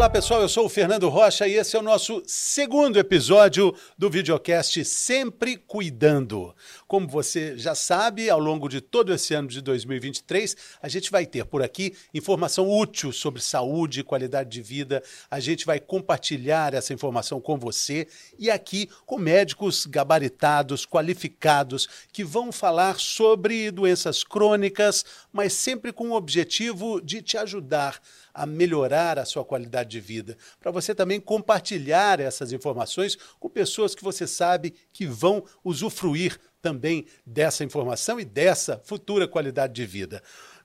Olá pessoal, eu sou o Fernando Rocha e esse é o nosso segundo episódio do videocast Sempre Cuidando. Como você já sabe, ao longo de todo esse ano de 2023, a gente vai ter por aqui informação útil sobre saúde e qualidade de vida. A gente vai compartilhar essa informação com você e aqui com médicos gabaritados, qualificados, que vão falar sobre doenças crônicas, mas sempre com o objetivo de te ajudar a melhorar a sua qualidade de vida, para você também compartilhar essas informações com pessoas que você sabe que vão usufruir também dessa informação e dessa futura qualidade de vida.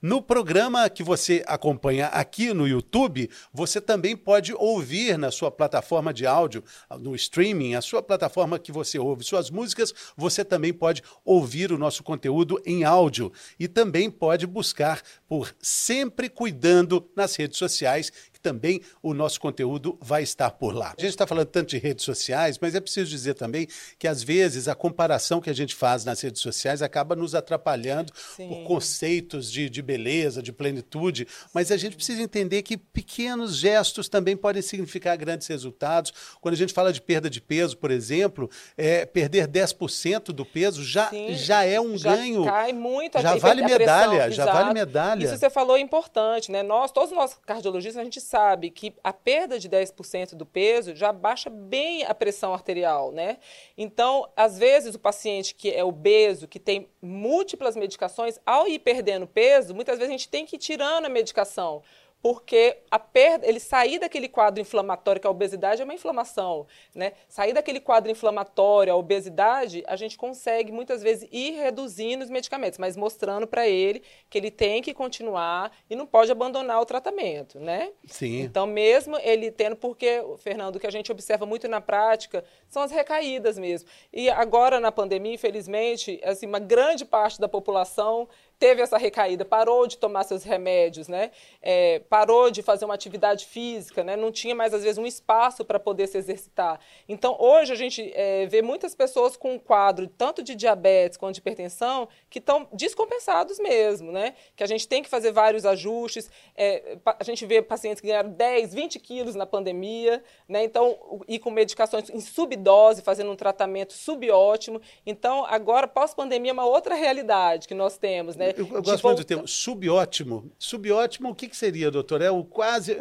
No programa que você acompanha aqui no YouTube, você também pode ouvir na sua plataforma de áudio, no streaming, a sua plataforma que você ouve suas músicas, você também pode ouvir o nosso conteúdo em áudio. E também pode buscar por Sempre Cuidando nas redes sociais, também o nosso conteúdo vai estar por lá. A gente está falando tanto de redes sociais, mas é preciso dizer também que às vezes a comparação que a gente faz nas redes sociais acaba nos atrapalhando Sim. por conceitos de, de beleza, de plenitude, mas a gente precisa entender que pequenos gestos também podem significar grandes resultados. Quando a gente fala de perda de peso, por exemplo, é, perder 10% do peso já, já é um já ganho. Cai muito já vale medalha, já vale medalha. Isso você falou é importante, né? Nós, todos nós cardiologistas, a gente sabe sabe que a perda de 10% do peso já baixa bem a pressão arterial, né? Então, às vezes, o paciente que é obeso, que tem múltiplas medicações, ao ir perdendo peso, muitas vezes a gente tem que ir tirando a medicação porque a perda, ele sair daquele quadro inflamatório, que a obesidade é uma inflamação, né? Sair daquele quadro inflamatório, a obesidade, a gente consegue muitas vezes ir reduzindo os medicamentos, mas mostrando para ele que ele tem que continuar e não pode abandonar o tratamento, né? Sim. Então, mesmo ele tendo, porque, Fernando, o que a gente observa muito na prática são as recaídas mesmo. E agora, na pandemia, infelizmente, assim, uma grande parte da população teve essa recaída, parou de tomar seus remédios, né? É, parou de fazer uma atividade física, né? não tinha mais, às vezes, um espaço para poder se exercitar. Então, hoje, a gente é, vê muitas pessoas com um quadro tanto de diabetes quanto de hipertensão que estão descompensados mesmo, né? que a gente tem que fazer vários ajustes. É, a gente vê pacientes que ganharam 10, 20 quilos na pandemia, né? então, e com medicações em subdose, fazendo um tratamento subótimo. Então, agora, pós-pandemia, é uma outra realidade que nós temos, né? Né? Eu, eu gosto muito do termo subótimo. Subótimo, o que, que seria, doutor? É o quase.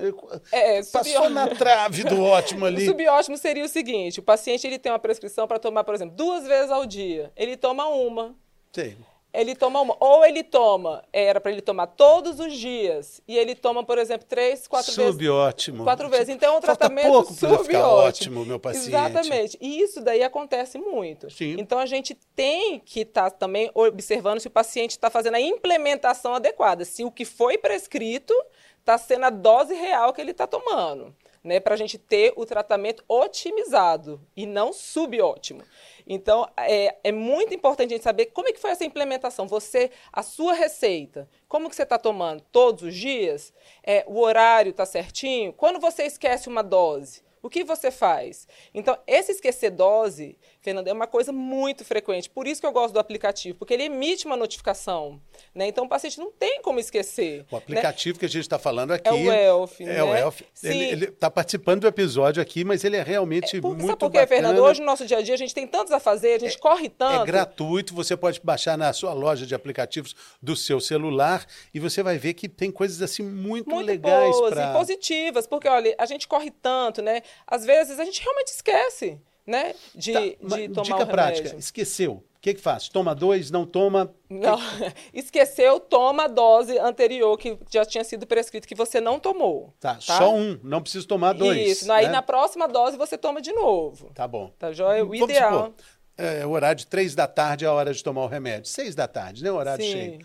É, é passou na trave do ótimo ali. O subótimo seria o seguinte: o paciente ele tem uma prescrição para tomar, por exemplo, duas vezes ao dia. Ele toma uma. Sim ele toma uma. Ou ele toma, era para ele tomar todos os dias, e ele toma, por exemplo, três, quatro Subótimo. vezes. Subótimo. Quatro vezes. Então, é um Falta tratamento pouco para ficar ótimo, meu paciente. Exatamente. E isso daí acontece muito. Sim. Então, a gente tem que estar tá também observando se o paciente está fazendo a implementação adequada, se o que foi prescrito está sendo a dose real que ele está tomando. Né, para a gente ter o tratamento otimizado e não subótimo. Então, é, é muito importante a gente saber como é que foi essa implementação. Você, a sua receita, como que você está tomando? Todos os dias? É, o horário está certinho? Quando você esquece uma dose, o que você faz? Então, esse esquecer dose, Fernando, é uma coisa muito frequente. Por isso que eu gosto do aplicativo, porque ele emite uma notificação. Né? Então, o paciente não tem como esquecer. O aplicativo né? que a gente está falando aqui. É o Elf. É né? o Elf. Ele está participando do episódio aqui, mas ele é realmente é, porque, muito sabe por quê, bacana. Fernando? Hoje, no nosso dia a dia, a gente tem tantos a fazer, a gente é, corre tanto. É gratuito, você pode baixar na sua loja de aplicativos do seu celular e você vai ver que tem coisas assim muito, muito legais. Boas pra... e positivas, porque, olha, a gente corre tanto, né? Às vezes a gente realmente esquece né? De, tá, de tomar dica prática, esqueceu. O que, que faz? Toma dois, não toma? Não, que... esqueceu, toma a dose anterior que já tinha sido prescrito, que você não tomou. Tá, tá? só um, não precisa tomar dois. Isso, aí né? na próxima dose você toma de novo. Tá bom. Tá joia? O Vamos ideal. Supor, é, o horário de três da tarde é a hora de tomar o remédio. Seis da tarde, né? O horário Sim. cheio.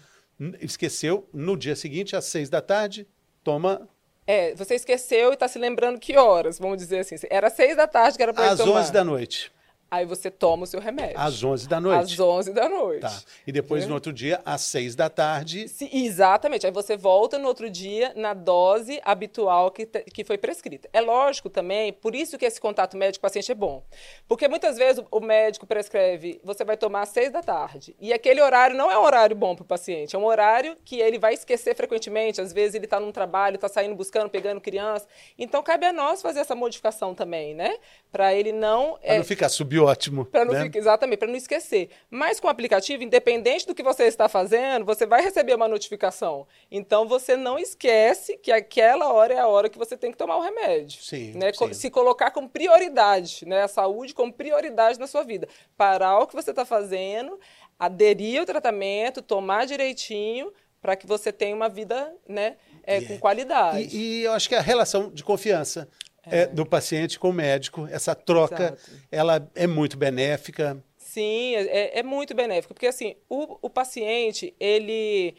Esqueceu, no dia seguinte, às seis da tarde, toma é, você esqueceu e está se lembrando que horas, vamos dizer assim. Era seis da tarde que era para tomar. Às onze da noite. Aí você toma o seu remédio. Às 11 da noite? Às 11 da noite. Tá. E depois, no outro dia, às 6 da tarde? Se, exatamente. Aí você volta no outro dia na dose habitual que, que foi prescrita. É lógico também, por isso que esse contato médico-paciente é bom. Porque muitas vezes o médico prescreve, você vai tomar às 6 da tarde. E aquele horário não é um horário bom para o paciente. É um horário que ele vai esquecer frequentemente. Às vezes ele está num trabalho, está saindo buscando, pegando criança. Então cabe a nós fazer essa modificação também, né? Para ele não. Para é, não ficar subindo ótimo. Para não né? exatamente, para não esquecer. Mas com o aplicativo, independente do que você está fazendo, você vai receber uma notificação. Então você não esquece que aquela hora é a hora que você tem que tomar o remédio. Sim, né? sim. Se colocar como prioridade, né? A saúde como prioridade na sua vida. Parar o que você está fazendo, aderir ao tratamento, tomar direitinho para que você tenha uma vida né, é, yeah. com qualidade. E, e, eu acho que a relação de confiança é. do paciente com o médico. Essa troca, Exato. ela é muito benéfica. Sim, é, é muito benéfica, porque assim, o, o paciente, ele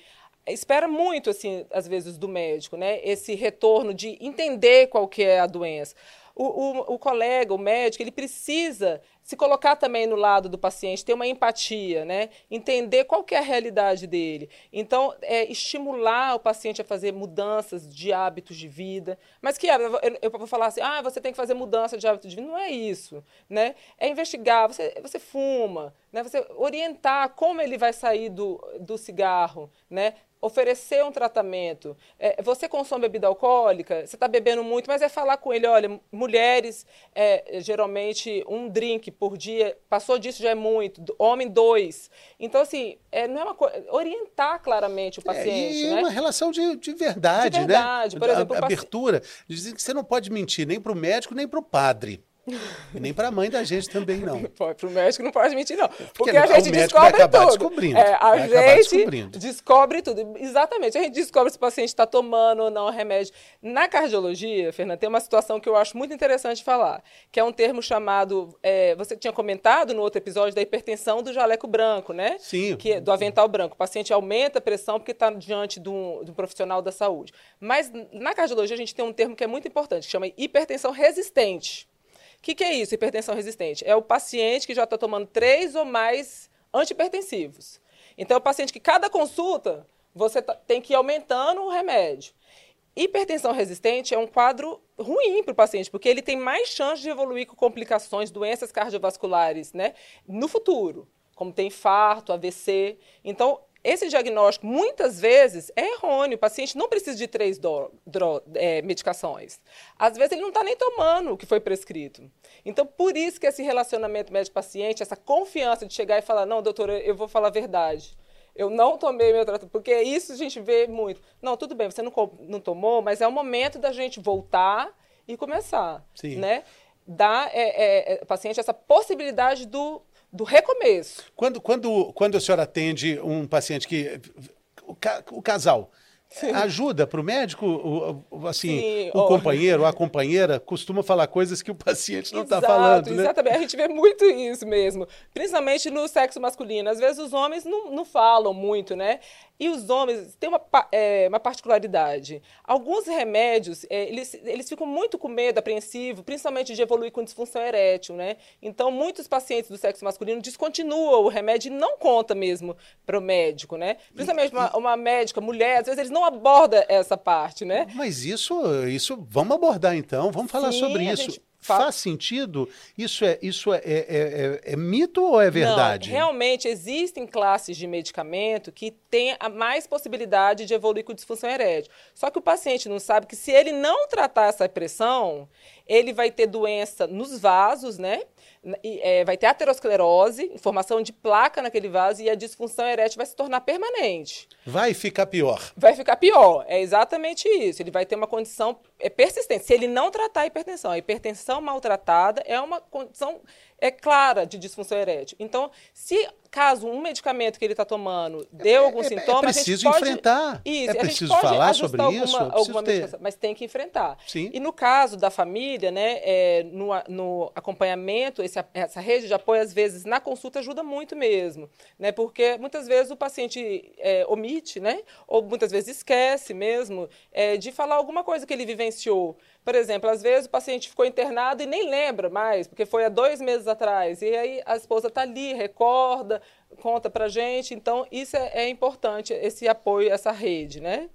espera muito, assim, às vezes, do médico, né? Esse retorno de entender qual que é a doença o, o, o, colega, o médico, ele precisa se colocar também no lado do paciente, ter uma empatia, né? entender qual é a realidade dele. Então, é, estimular o paciente a fazer mudanças de hábitos de vida. Mas que eu, eu vou falar assim, ah, você tem que fazer mudança de hábito de vida. Não é isso. Né? É investigar, você, você fuma, né? você orientar como ele vai sair do, do cigarro, né? oferecer um tratamento. É, você consome bebida alcoólica, você está bebendo muito, mas é falar com ele, olha, mulheres, é, geralmente um drink por dia, passou disso já é muito, homem dois. Então, assim, é, não é uma coisa, orientar claramente o é, paciente. É, e né? uma relação de, de verdade, de verdade, né? Por exemplo, a, abertura. Dizem que você não pode mentir nem para o médico, nem para o padre. E nem para a mãe da gente também, não. Para o médico não pode mentir, não. Porque, Porque a gente descobre tudo. Descobrindo, é, a gente descobre tudo. Exatamente. A gente descobre se o paciente está tomando ou não o remédio. Na cardiologia, Fernanda, tem uma situação que eu acho muito interessante falar, que é um termo chamado. É, você tinha comentado no outro episódio da hipertensão do jaleco branco, né? Sim. Que, é do avental branco. O paciente aumenta a pressão porque está diante de um, de um profissional da saúde. Mas na cardiologia a gente tem um termo que é muito importante, que chama hipertensão resistente. O que, que é isso, hipertensão resistente? É o paciente que já está tomando três ou mais antipertensivos. Então, é o paciente que cada consulta você tá, tem que ir aumentando o remédio. Hipertensão resistente é um quadro ruim para o paciente, porque ele tem mais chance de evoluir com complicações, doenças cardiovasculares, né, no futuro, como tem infarto, AVC. Então, esse diagnóstico, muitas vezes, é errôneo. O paciente não precisa de três do, do, é, medicações. Às vezes, ele não está nem tomando o que foi prescrito. Então, por isso que esse relacionamento médico-paciente, essa confiança de chegar e falar, não, doutora, eu vou falar a verdade. Eu não tomei meu tratamento, porque isso a gente vê muito. Não, tudo bem, você não, não tomou, mas é o momento da gente voltar e começar. Sim. Né? Dar é, é, ao paciente essa possibilidade do do recomeço. Quando, quando, quando a senhora atende um paciente que. O, o casal. Sim. Ajuda para o médico, o, assim, Sim, o companheiro a companheira costuma falar coisas que o paciente não está falando, né? Exatamente, a gente vê muito isso mesmo, principalmente no sexo masculino. Às vezes os homens não, não falam muito, né? E os homens têm uma, é, uma particularidade. Alguns remédios, é, eles, eles ficam muito com medo, apreensivo, principalmente de evoluir com disfunção erétil, né? Então, muitos pacientes do sexo masculino descontinuam o remédio e não conta mesmo para o médico, né? Principalmente uma, uma, médica, mulher, às vezes eles não abordam essa parte, né? Mas isso, isso vamos abordar então, vamos falar Sim, sobre isso. Gente Faz sentido? Isso é, isso é, é, é, é, mito ou é verdade? Não, realmente existem classes de medicamento que têm a mais possibilidade de evoluir com disfunção erétil. Só que o paciente não sabe que se ele não tratar essa pressão, ele vai ter doença nos vasos, né? é, vai ter aterosclerose, formação de placa naquele vaso e a disfunção erétil vai se tornar permanente. Vai ficar pior. Vai ficar pior, é exatamente isso. Ele vai ter uma condição é, persistente. Se ele não tratar a hipertensão, a hipertensão maltratada é uma condição é clara de disfunção erétil. Então, se caso um medicamento que ele está tomando deu é, algum é, sintoma, é preciso pode, enfrentar. Isso, é preciso falar sobre alguma, isso, alguma medicação, mas tem que enfrentar. Sim. E no caso da família, né, é, no, no acompanhamento, esse, essa rede de apoio às vezes na consulta ajuda muito mesmo, né, porque muitas vezes o paciente é, omite, né, ou muitas vezes esquece mesmo é, de falar alguma coisa que ele vivenciou Por exemplo, às vezes o paciente ficou internado e nem lembra mais, porque foi há dois meses atrás. E aí a esposa está ali, recorda, conta para gente. Então, isso é, é, importante, esse apoio, essa rede, né?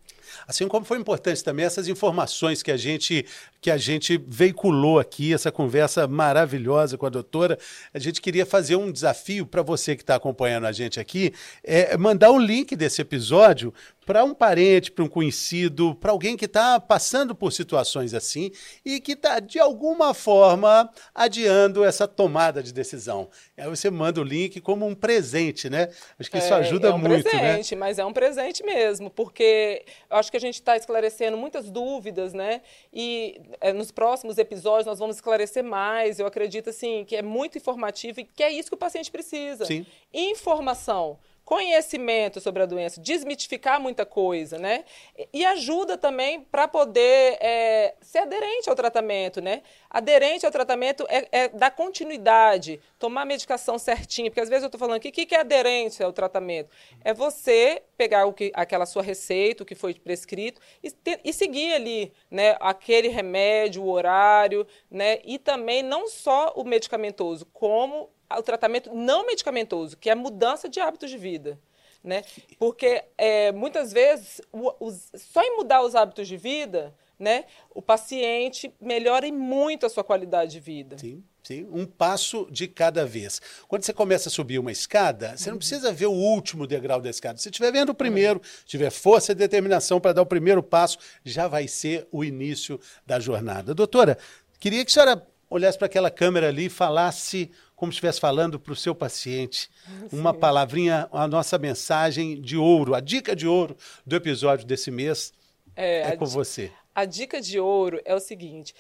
Assim como foi importante também essas informações que a gente que a gente veiculou aqui, essa conversa maravilhosa com a doutora. A gente queria fazer um desafio para você que está acompanhando a gente aqui, é mandar o link desse episódio para um parente, para um conhecido, para alguém que está passando por situações assim e que está, de alguma forma, adiando essa tomada de decisão. Aí você manda o link como um presente, né? Acho que isso é, ajuda é um muito, né? presente, né? Mas é um presente mesmo, porque acho que a gente está esclarecendo muitas dúvidas, né? E é, nos próximos episódios nós vamos esclarecer mais. Eu acredito, assim, que é muito informativo e que é isso que o paciente precisa. Sim. Informação conhecimento sobre a doença, desmitificar muita coisa, né? E ajuda também para poder é, ser aderente ao tratamento, né? Aderente ao tratamento é, é dar continuidade, tomar a medicação certinha, porque às vezes eu estou falando aqui, o que, que é aderente ao tratamento? É você pegar o que, aquela sua receita, o que foi prescrito, e, e seguir ali, né? Aquele remédio, o horário, né? E também não só o medicamentoso, como o tratamento não medicamentoso, que é a mudança de hábitos de vida. Né? Porque é, muitas vezes, o, os, só em mudar os hábitos de vida, né, o paciente melhora muito a sua qualidade de vida. Sim. Sim, um passo de cada vez. Quando você começa a subir uma escada, você não precisa ver o último degrau da escada. Se estiver vendo o primeiro, tiver força e determinação para dar o primeiro passo, já vai ser o início da jornada. Doutora, queria que a senhora olhasse para aquela câmera ali e falasse como se estivesse falando para o seu paciente. Sim. Uma palavrinha, a nossa mensagem de ouro, a dica de ouro do episódio desse mês é, é com você. A dica de ouro é o seguinte: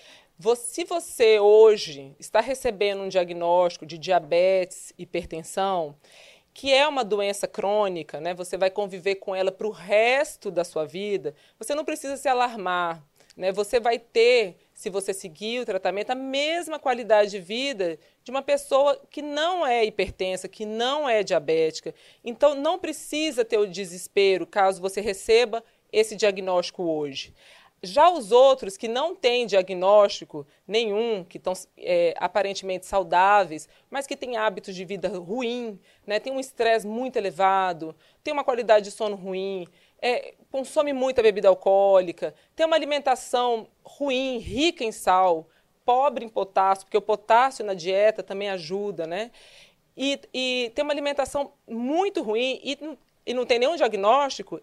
se você hoje está recebendo um diagnóstico de diabetes, hipertensão, que é uma doença crônica, né? Você vai conviver com ela para o resto da sua vida. Você não precisa se alarmar, né? Você vai ter se você seguir o tratamento, a mesma qualidade de vida de uma pessoa que não é hipertensa, que não é diabética. Então, não precisa ter o desespero caso você receba esse diagnóstico hoje. Já os outros que não têm diagnóstico nenhum, que estão é, aparentemente saudáveis, mas que têm hábitos de vida ruim, né, têm um estresse muito elevado, têm uma qualidade de sono ruim, é, consome muita bebida alcoólica, tem uma alimentação ruim, rica em sal, pobre em potássio, porque o potássio na dieta também ajuda, né? E, e tem uma alimentação muito ruim e, e não tem nenhum diagnóstico,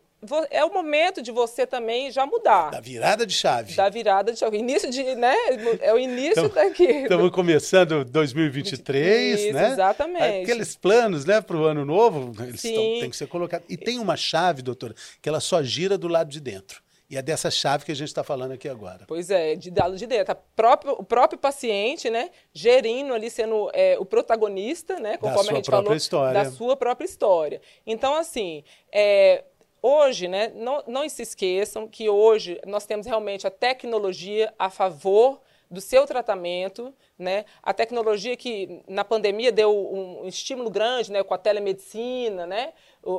é o momento de você também já mudar. Da virada de chave. Da virada de chave. Início de, né? É o início então, daqui. Estamos começando 2023, Isso, né? Exatamente. Aqueles planos, né, para o ano novo, eles tão, têm que ser colocados. E tem uma chave, doutora, que ela só gira do lado de dentro. E é dessa chave que a gente está falando aqui agora. Pois é, de lado de dentro. Próprio, o próprio paciente, né, gerindo ali, sendo é, o protagonista, né, conforme a gente falou, história. da sua própria história. Então, assim, é, Hoje, né, não, não se esqueçam que hoje nós temos realmente a tecnologia a favor do seu tratamento, né? A tecnologia que na pandemia deu um, estímulo grande, né? Com a telemedicina, né? O,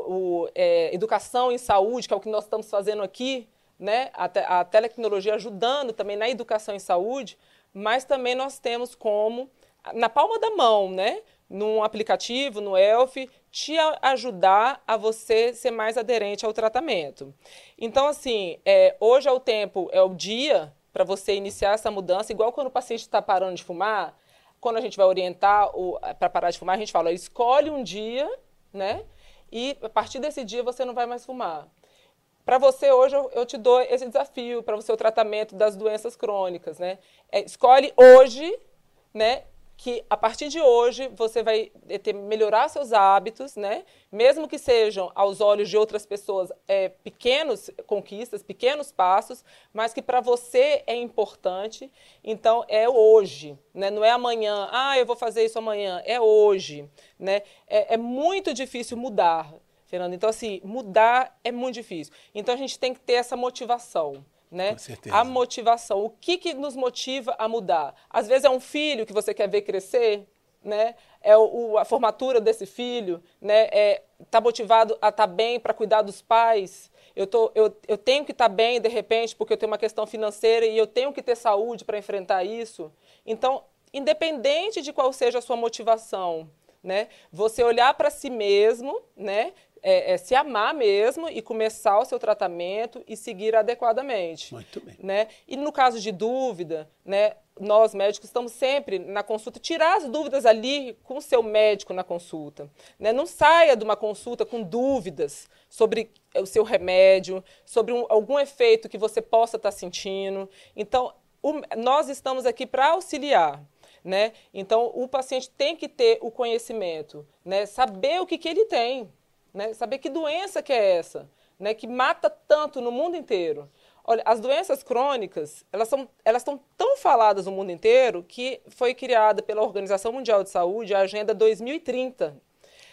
o é, educação em saúde, que é o que nós estamos fazendo aqui, né? A, te, a tecnologia ajudando também na educação em saúde, mas também nós temos como na palma da mão, né? Num aplicativo, no Elf, te ajudar a você ser mais aderente ao tratamento. Então, assim, é, hoje é o tempo, é o dia para você iniciar essa mudança, igual quando o paciente está parando de fumar, quando a gente vai orientar para parar de fumar, a gente fala, escolhe um dia, né? E a partir desse dia você não vai mais fumar. Para você, hoje, eu, te dou esse desafio para você o tratamento das doenças crônicas, né? É, escolhe hoje, né? Que a partir de hoje você vai ter, melhorar seus hábitos, né? Mesmo que sejam aos olhos de outras pessoas é, pequenos conquistas, pequenos passos, mas que para você é importante. Então é hoje, né? Não é amanhã. Ah, eu vou fazer isso amanhã. É hoje, né? É, é muito difícil mudar, Fernando. Então assim, mudar é muito difícil. Então a gente tem que ter essa motivação né? A motivação. O que, que nos motiva a mudar? Às vezes é um filho que você quer ver crescer, né? É o, a formatura desse filho, né? É tá motivado a estar tá bem para cuidar dos pais. Eu, tô, eu, eu tenho que estar tá bem, de repente, porque eu tenho uma questão financeira e eu tenho que ter saúde para enfrentar isso. Então, independente de qual seja a sua motivação, né? Você olhar para si mesmo, né? É, é, se amar mesmo e começar o seu tratamento e seguir adequadamente. Muito bem. Né? E no caso de dúvida, né, nós médicos estamos sempre na consulta, tirar as dúvidas ali com o seu médico na consulta. Né? Não saia de uma consulta com dúvidas sobre o seu remédio, sobre um, algum efeito que você possa estar sentindo. Então, o, nós estamos aqui para auxiliar. Né? Então, o paciente tem que ter o conhecimento, né? saber o que, que ele tem né? Saber que doença que é essa, né? Que mata tanto no mundo inteiro. Olha, as doenças crônicas, elas são elas estão tão faladas no mundo inteiro que foi criada pela Organização Mundial de Saúde a Agenda 2030,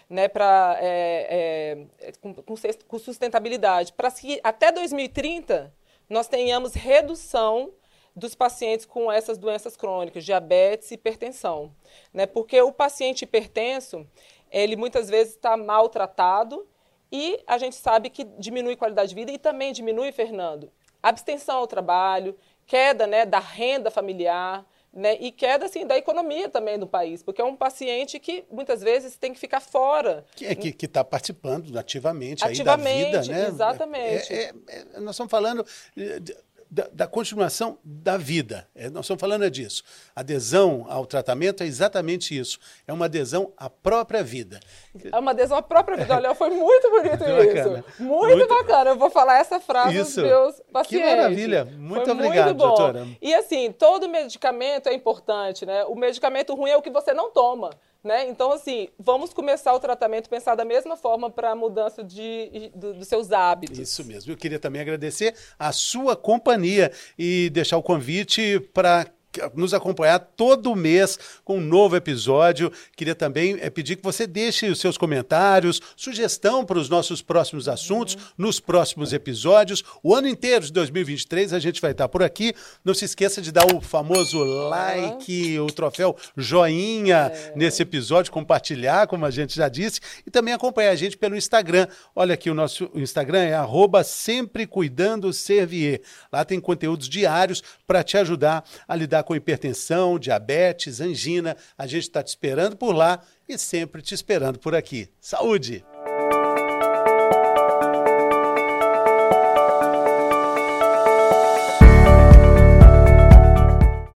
né, para é, é, com, com sustentabilidade, para que até 2030 nós tenhamos redução dos pacientes com essas doenças crônicas, diabetes e hipertensão, né? Porque o paciente hipertenso, ele muitas vezes está maltratado e a gente sabe que diminui qualidade de vida e também diminui, Fernando, abstenção ao trabalho, queda né, da renda familiar, né, e queda assim, da economia também do país, porque é um paciente que muitas vezes tem que ficar fora. Que é, que está participando ativamente, ativamente aí da vida, né? Exatamente. É, é, é nós estamos falando da, da, continuação da vida. É, nós estamos falando disso. Adesão ao tratamento é exatamente isso. É uma adesão à própria vida. É uma adesão à própria vida. Olha, foi muito bonito isso. Muito, muito, bacana. Eu vou falar essa frase isso. dos meus pacientes. Que maravilha. Muito foi obrigado, muito doutora. E assim, todo medicamento é importante, né? O medicamento ruim é o que você não toma. Né? Então, assim, vamos começar o tratamento pensar da mesma forma para a mudança de, dos seus hábitos. Isso mesmo. Eu queria também agradecer a sua companhia e deixar o convite para nos acompanhar todo mês com um novo episódio. Queria também é, pedir que você deixe os seus comentários, sugestão para os nossos próximos assuntos, uhum. nos próximos episódios. O ano inteiro de 2023 a gente vai estar por aqui. Não se esqueça de dar o famoso like, o troféu joinha é. nesse episódio, compartilhar, como a gente já disse, e também acompanhar a gente pelo Instagram. Olha aqui, o nosso Instagram é arroba sempre cuidando Servier. Lá tem conteúdos diários para te ajudar a lidar com hipertensão, diabetes, angina. A gente está te esperando por lá e sempre te esperando por aqui. Saúde!